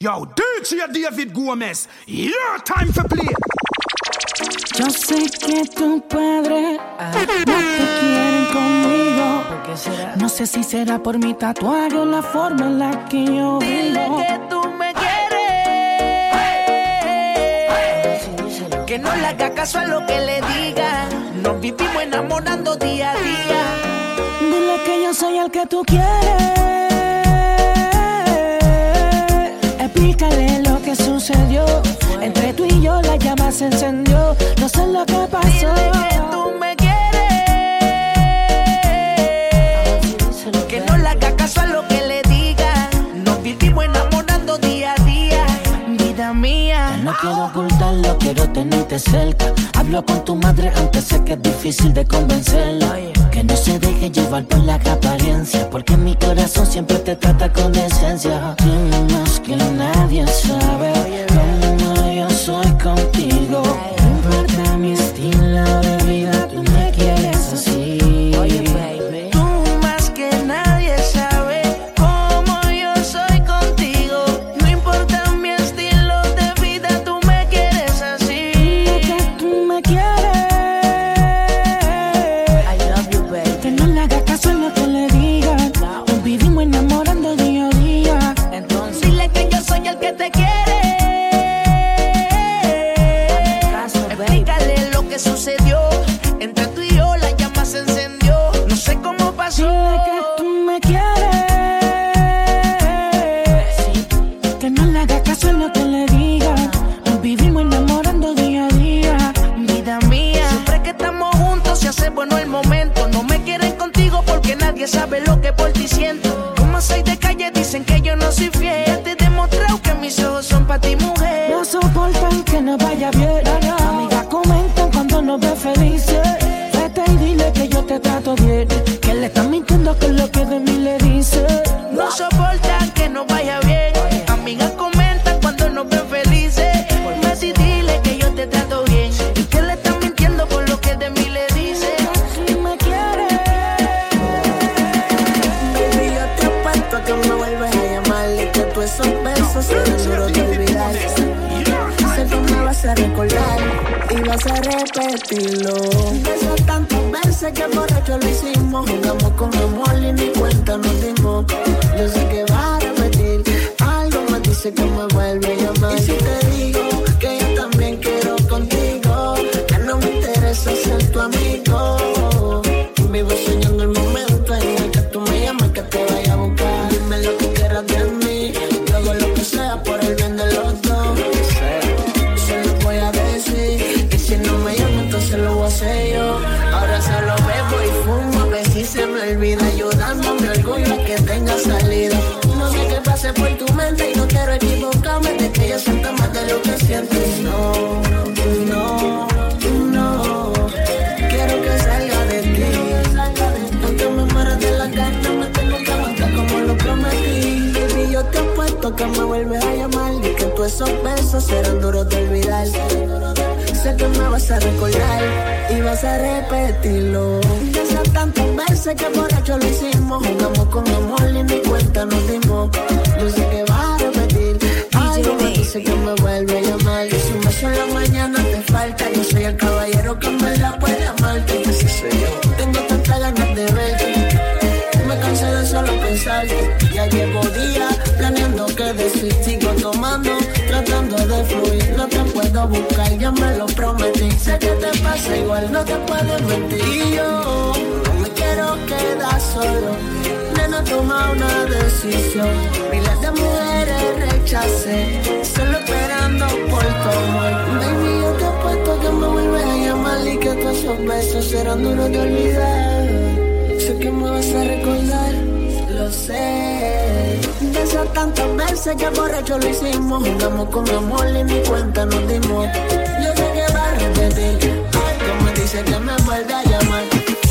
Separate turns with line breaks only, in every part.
Yo, DJ David Gómez, your time to play.
Yo sé que tu padre no te quieren conmigo. No sé si será por mi tatuaje o la forma en la que yo
Dile
vivo.
que tú me quieres. Que no le haga caso a lo que le diga. Nos vivimos enamorando día a día.
Dile que yo soy el que tú quieres. Explícale lo que sucedió. Entre tú y yo la llama se encendió. No sé lo que pasó.
Dile que tú me quieres. Que no le haga caso a lo que le diga. Nos vivimos enamorando día a día. Vida mía.
No quiero ocultarlo, quiero tenerte cerca. Hablo con tu madre, aunque sé que es difícil de convencerla. Que no se deje llevar por la apariencia, porque mi corazón siempre te trata con decencia. Más que nadie sabe cómo yo soy contigo. Importa mi estilo de
esos besos serán duros de olvidar. Sé que me vas a recordar y vas a repetirlo. De esas tantas veces que borracho lo hicimos, jugamos con amor y ni cuenta nos dimos. Yo sé que vas a repetir. Algo me dice que me vuelve a llamar. Y si beso en la mañana te falta, yo soy el caballero que me te puedo buscar, ya me lo prometí. Sé que te pasa igual, no te puedo mentir. Y yo no me quiero quedar solo. Nena, toma una decisión. Miles de mujeres rechacé, solo esperando por tu amor. Baby, yo te apuesto que me vuelves a llamar y que todos esos besos serán duros de olvidar. Sé que me vas a recordar, lo sé. De esas tantas veces que borracho lo hicimos, jugamos con amor y ni cuenta nos dimos. Yo sé que va a repetir, algo me dice que me vuelve a llamar.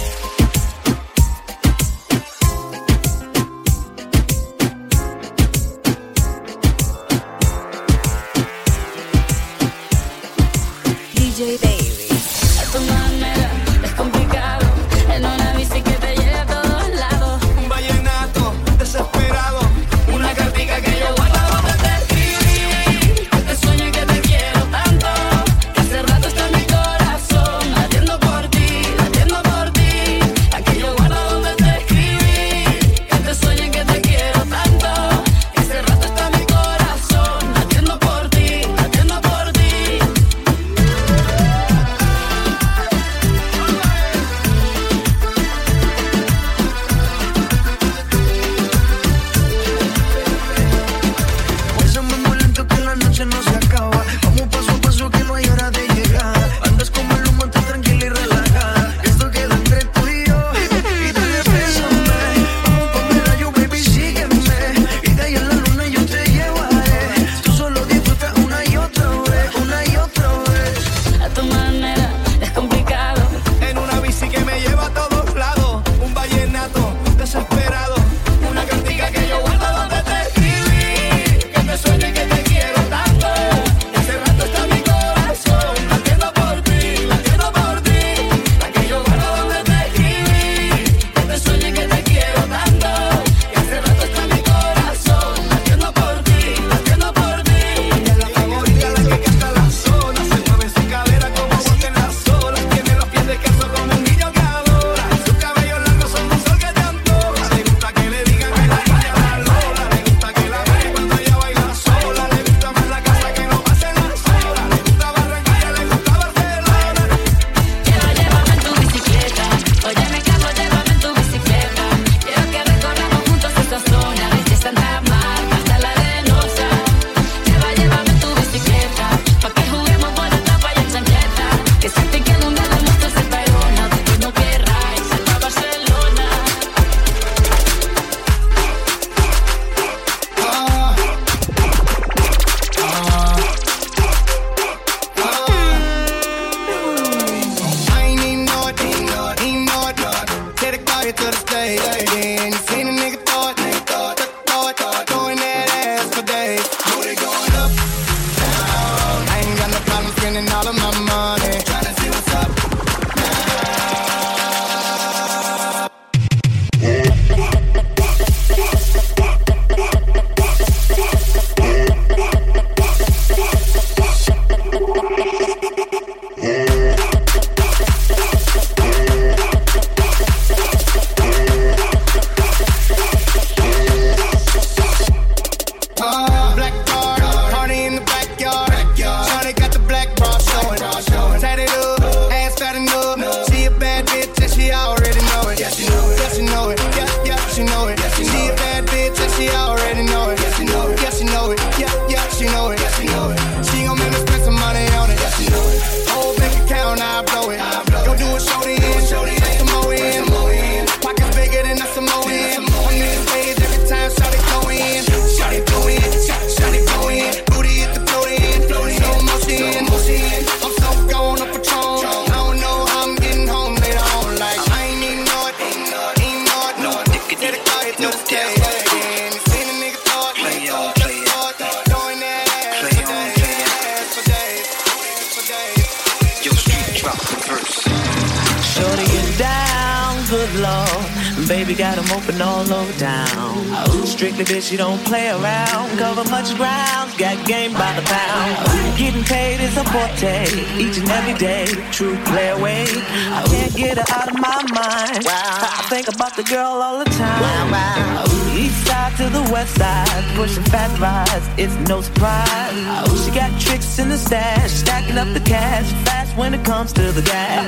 Fat it's no surprise. She got tricks in the stash, stacking up the cash fast when it comes to the gas.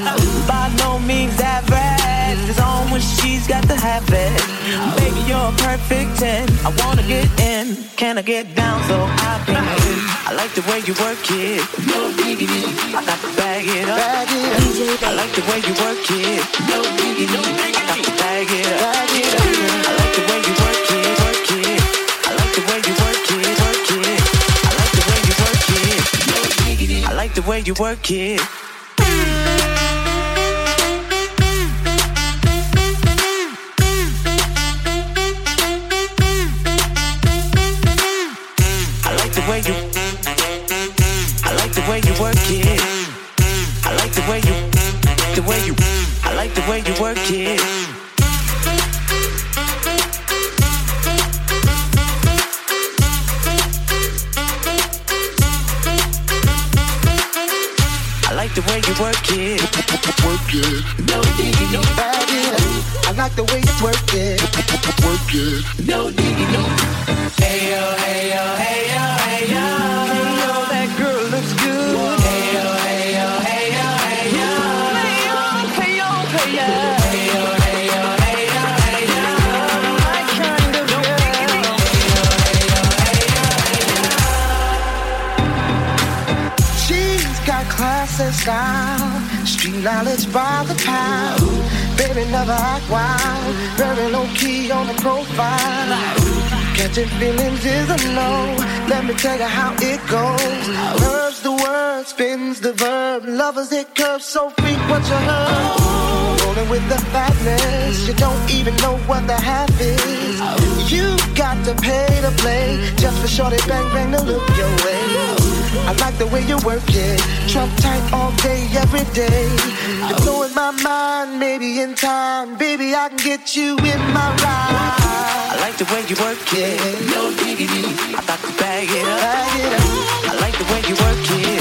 By no means average, it's on when she's got to have it. Baby, you're a perfect 10. I wanna get in. Can I get down so I can I like the way you work it. No diggity. I got to bag it up. Bag it up. I like the way you work it. No diggity. I got to bag it up. Bag it up. I like the way you the way you work it. I like the way you. I like the way you work it. I like the way you. The way you. I like the way you work it. Work it. No diggy, no bag it. I like the way you work it. Work it. No diggy, no. Hey yo, hey yo, hey yo, hey yo.
class and style. Street knowledge by the pound. Baby, never act wild. Very low key on the profile. Catching feelings is a no. Let me tell you how it goes. Curves the word, spins the verb. Lovers hit curves so frequent you heard. Rolling with the fatness, you don't even know what the half is. You got to pay to play just for shorty bang bang to look your way. I like the way you work it. Trump tight all day, every day. You're blowing my mind, maybe in time. Baby, I can get you in my ride.
I like the way you work it. No diggity. I thought to. Bag it up. I like the way you work it.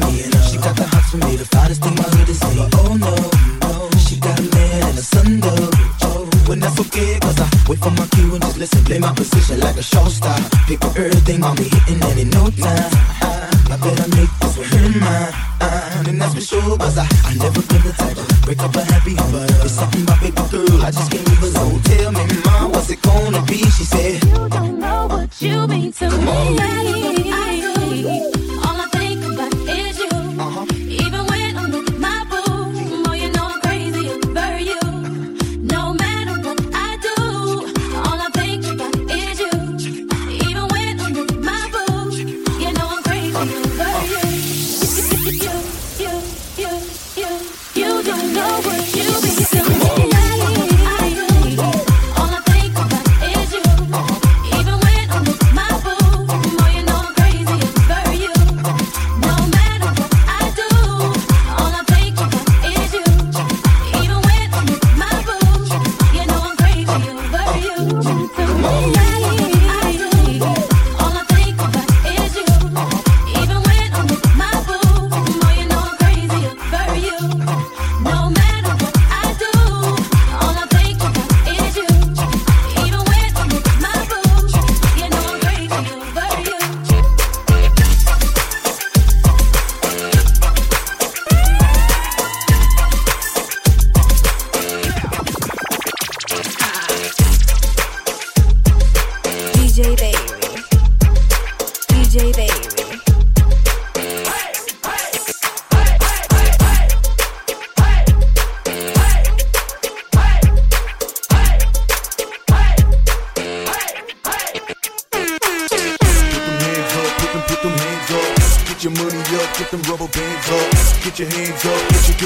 Right up the block from me And she got the hots for me, the finest thing hood has seen Oh no, no, she got a man and a son though Oh, when that's okay, cause I wait for my cue and just listen. Play my position like a show star. Pick up everything, I'll be hitting it in no time. I better make this one her mine And that's for sure, cause I, I never been the type to break up a happy home But it's something about baby girl, I just can't leave alone Tell me, mom, what's it gonna be? She said.
You don't know what you mean to me. All I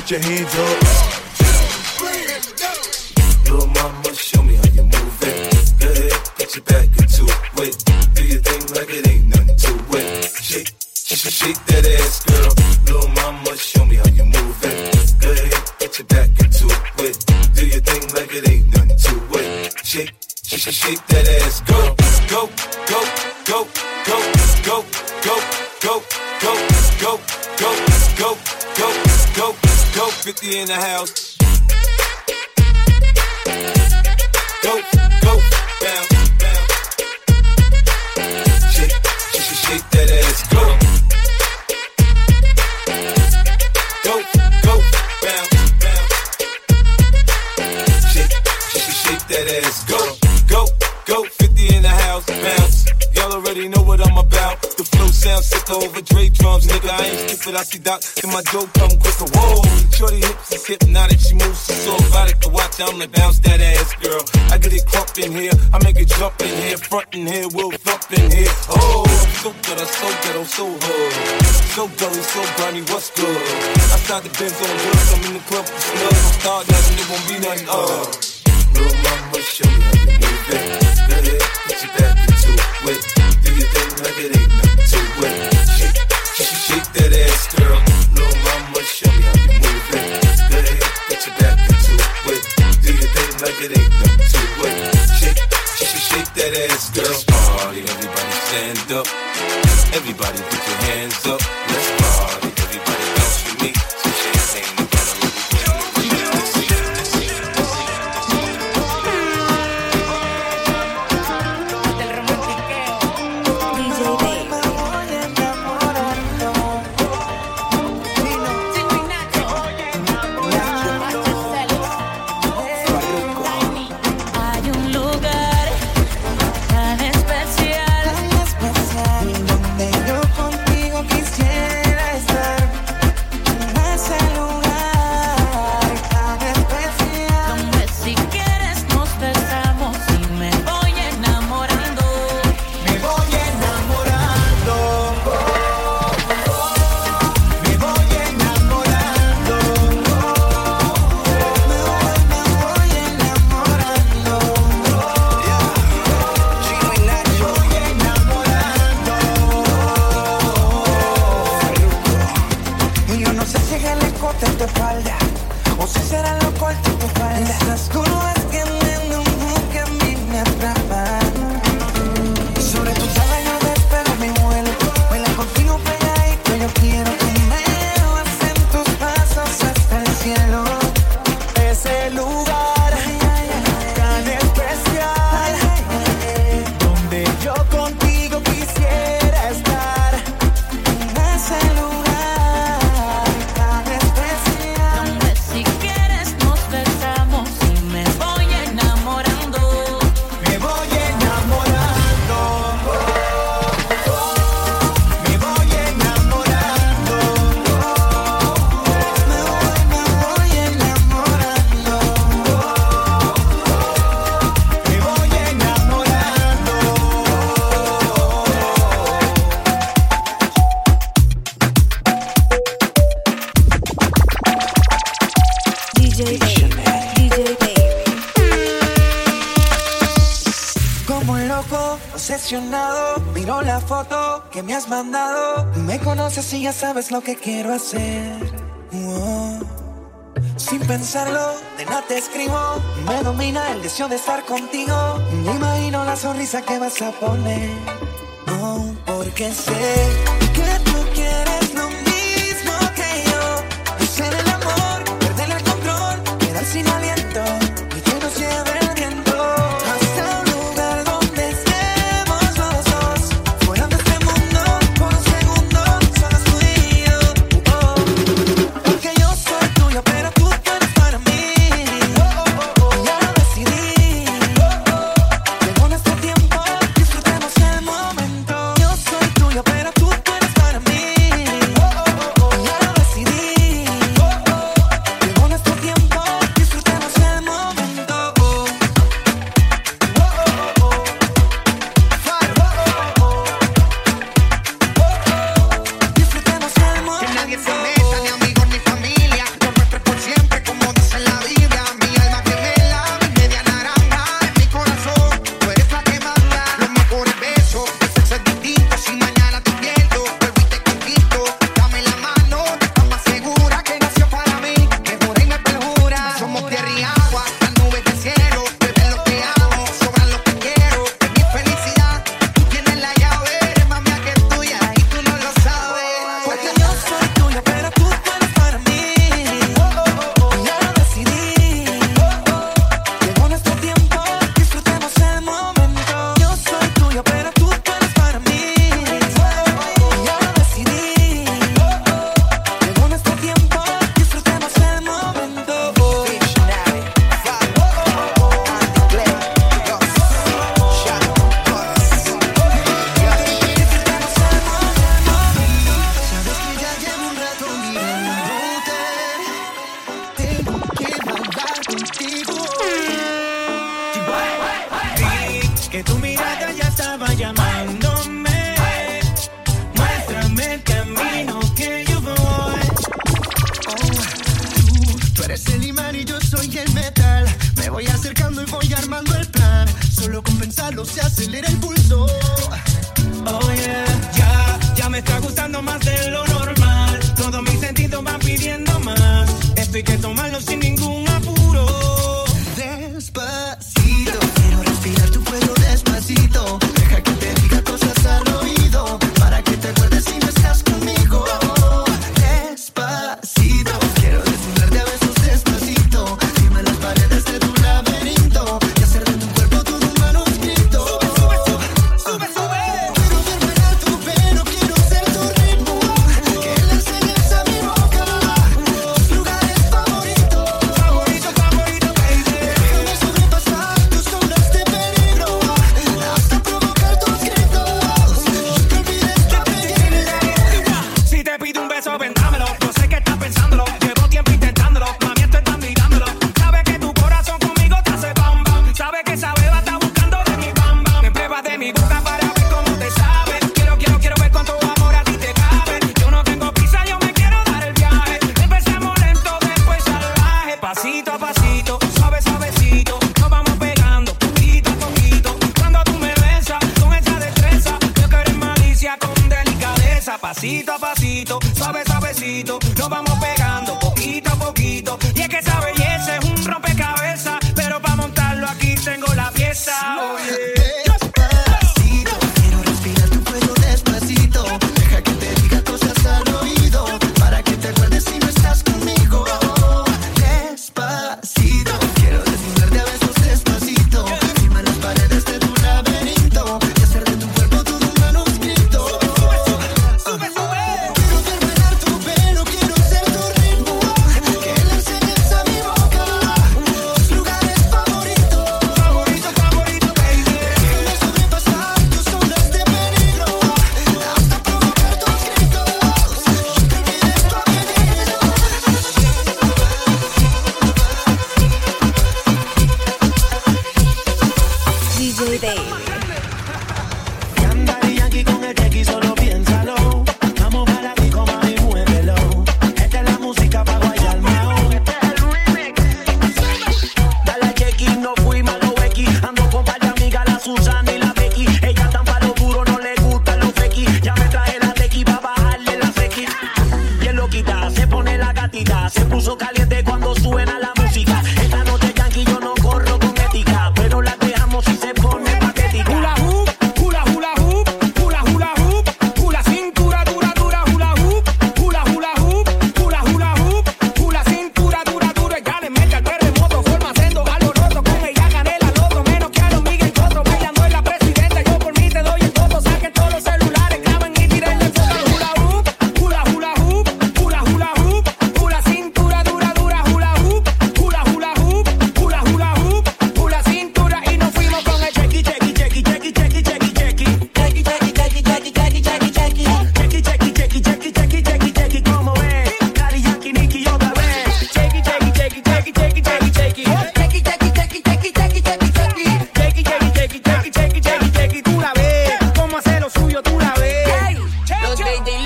put your hands up.
Ain't stupid, I see Doc, and my dope come quicker. Whoa, shorty hips is hypnotic, she moves so erotic. To watch, I'm like bounce that ass, girl. I get it crump in here, I make it jump in here, front in here, we'll thump in here. Oh, so good, I'm so ghetto, so hood. So gully, so grimy, what's good? Outside the Benz on wheels, I'm in the club for snug. I'm start nothing, it won't be nothing, uh. Little mama, show me how you move it. Put your back into it. Do your thing ass, girl. Let's party, everybody stand up. Everybody put your hands up.
Ya sabes lo que quiero hacer, sin pensarlo, de nada te escribo. Me domina el deseo de estar contigo. Me imagino la sonrisa que vas a poner, oh, porque sé que tú quieres.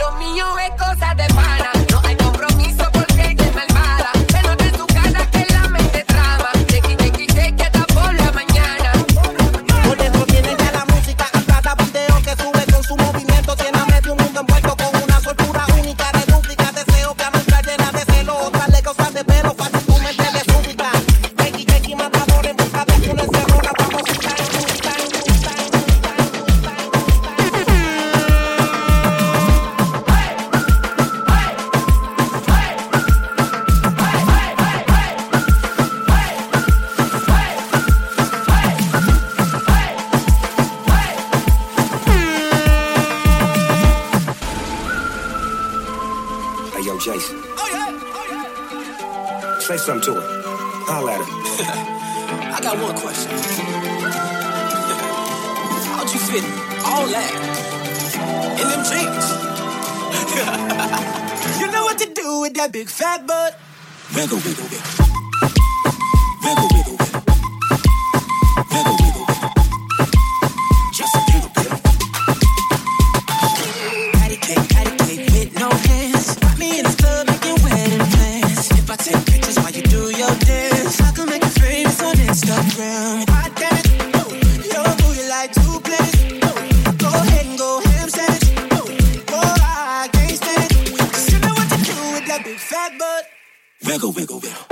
lo
mío es cosa de pana.
bad,
wiggle,
wiggle, wiggle.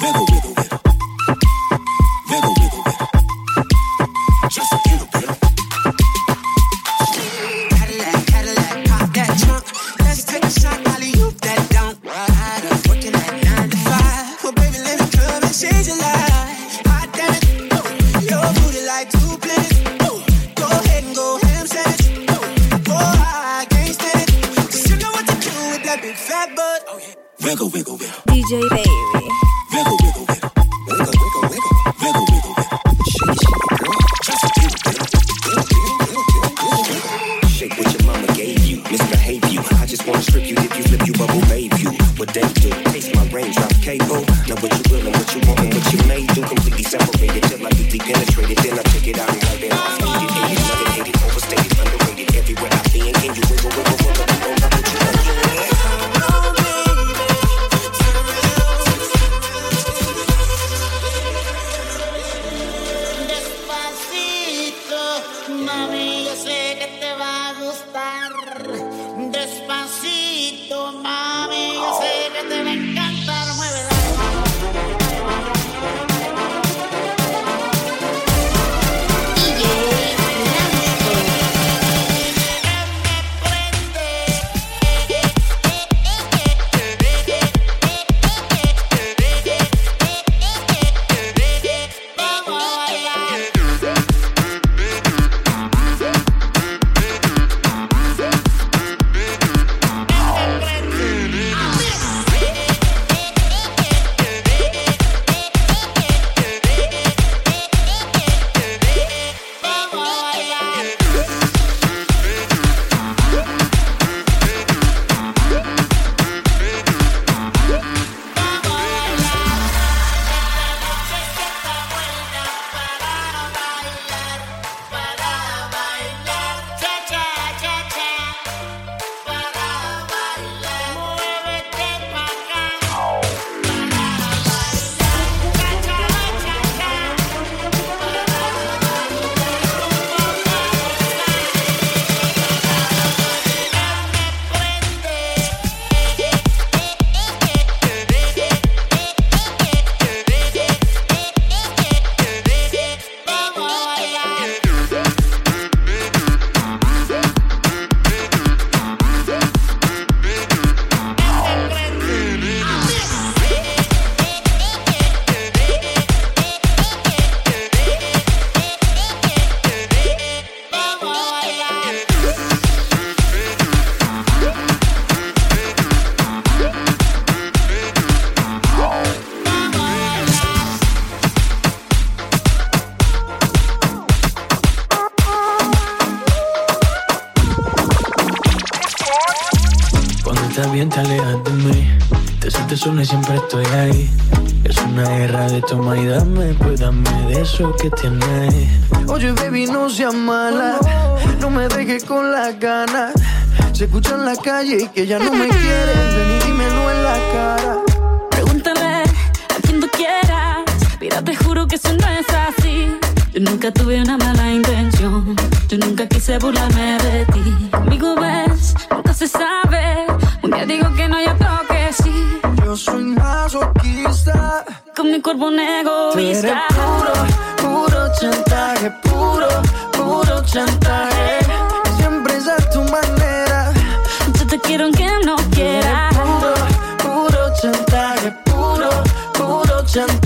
Wiggle, wiggle, wiggle.
Siempre estoy ahí. Es una guerra de toma y dame, pues dame de eso que tienes.
Oye, baby, no seas mala. No me dejes con las ganas. Se escucha en la calle y que ya no me quieres. Ven y dímelo en la cara.
Pregúntale a quien tú quieras. Mira, te juro que eso no es así. Yo nunca tuve una mala intención. Yo nunca quise burlarme de ti. Amigo, ves, nunca se sabe. Un día digo que no,
soy masoquista.
Con mi cuerpo un
Tú eres
egoísta.
puro, puro chantaje, puro, puro chantaje. Siempre es a tu manera.
Yo te quiero aunque no quiera.
Puro, puro chantaje, puro, puro chantaje.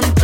puro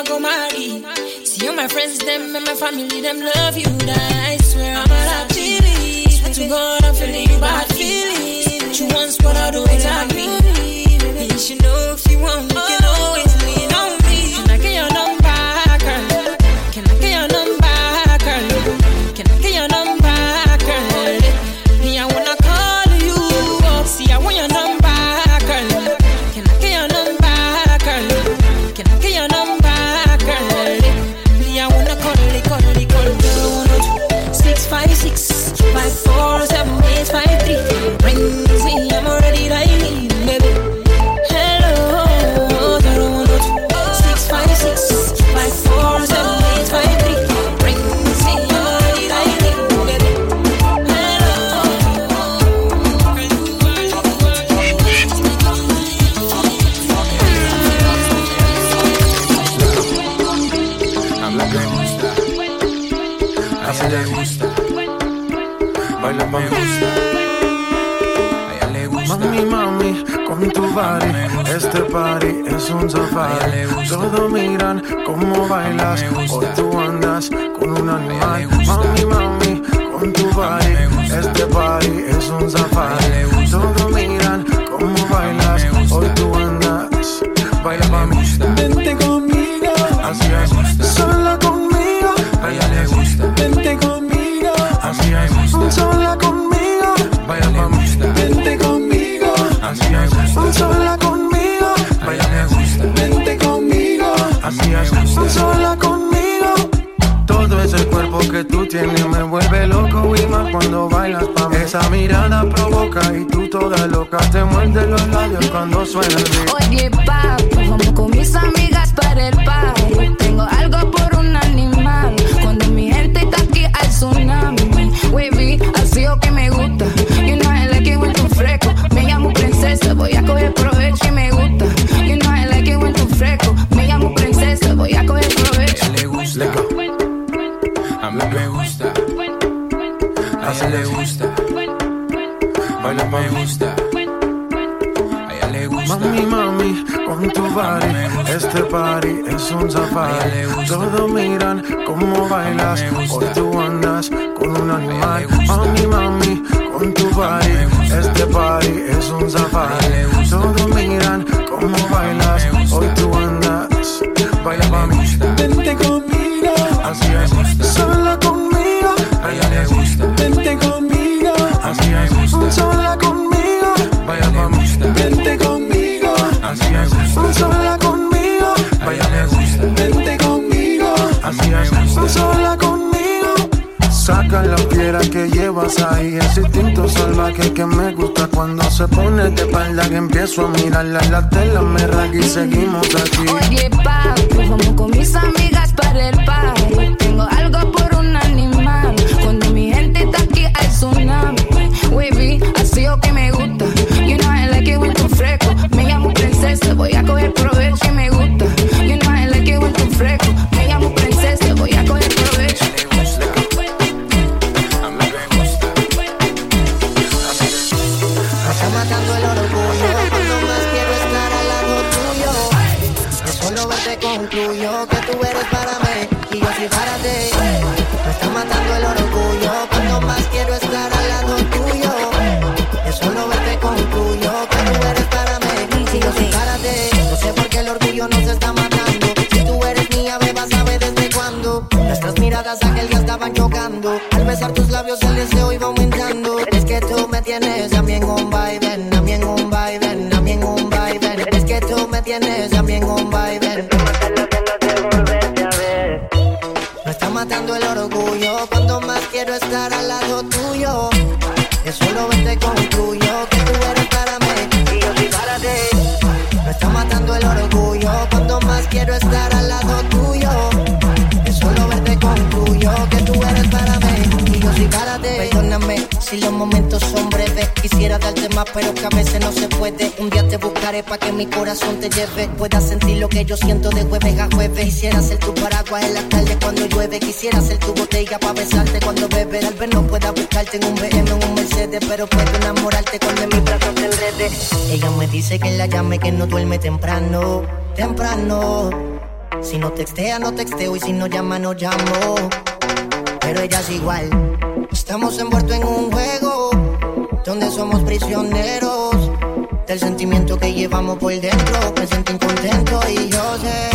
I
go marry. See all my friends, them and my family, them love you. That I swear I'm not I believe. Swear to God, I'm feeling bad feelings. But you once what I do without me.
este party es un safari. Todos miran cómo bailas, hoy tú andas con un animal. Mami, mami, con tu party, este party muerde los labios cuando suena el beat. Todos miran cómo bailas. que llevas ahí. Ese instinto salvaje que me gusta cuando se pone de espalda. Que empiezo a mirarla la tela, me raga y seguimos aquí.
Oye, papi, vamos con mis amigas para el party. Tengo algo por un animal. Cuando mi gente está aquí, hay tsunami. Wavy, así o que me gusta.
concluyo que tú eres para mí y yo para ti. Me está matando el orgullo cuando más quiero estar. Quisiera darte más, pero que a veces no se puede. Un día te buscaré para que mi corazón te lleve. Puedas sentir lo que yo siento de jueves a jueves. Quisiera ser tu paraguas en la tarde cuando llueve. Quisiera ser tu botella para besarte cuando bebe. Tal vez no pueda buscarte en un BM o un Mercedes, pero puedo enamorarte cuando en mis brazos te enrede. Ella me dice que la llame, que no duerme temprano. Temprano. Si no textea, no texteo. Y si no llama, no llamo. Pero ella es igual. Estamos envueltos en un juego donde somos prisioneros del sentimiento que llevamos por dentro. Me siento incontento y yo sé,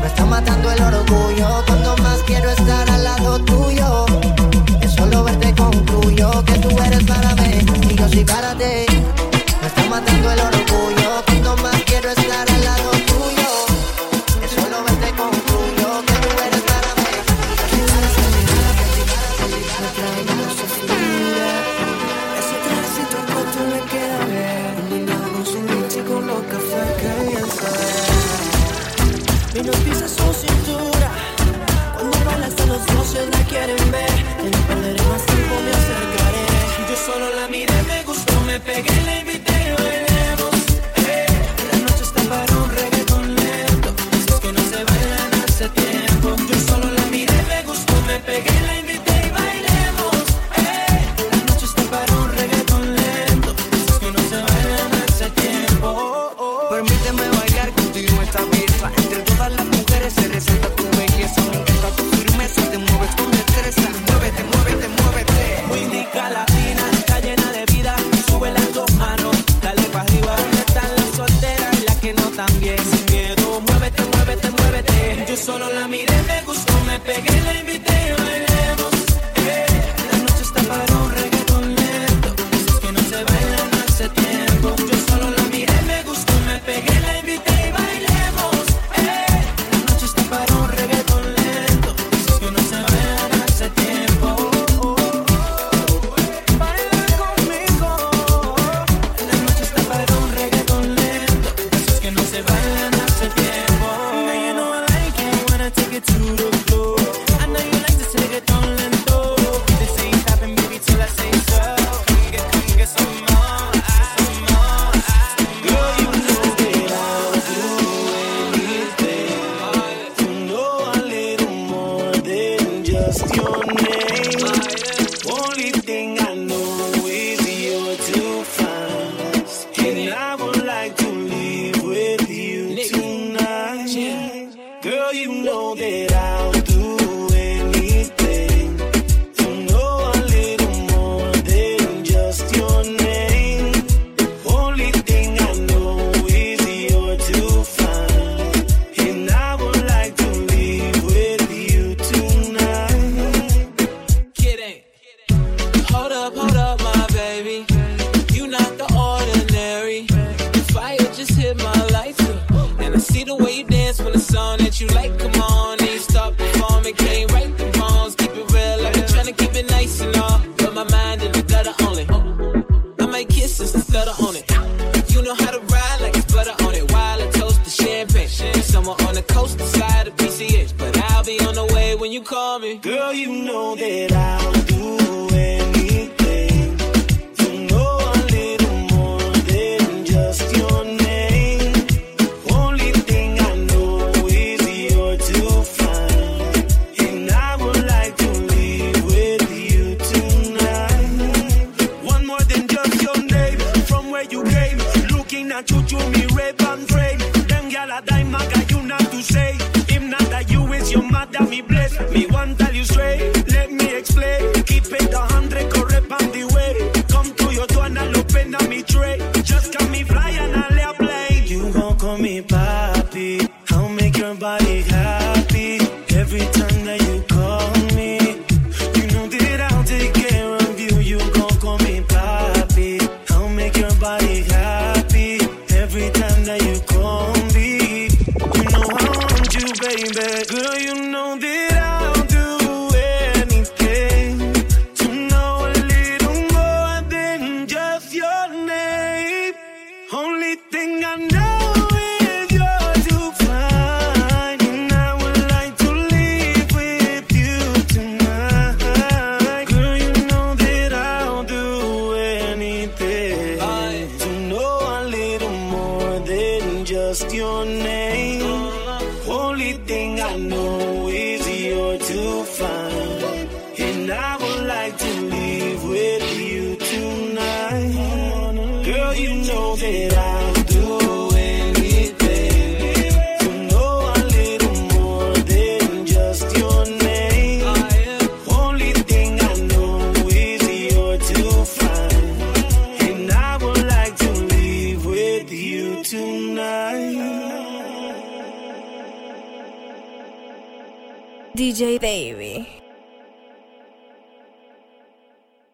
me está matando el orgullo. Cuando más quiero estar al lado tuyo, es solo verte concluyo que tú eres para mí y yo soy para ti. Me está matando el orgullo.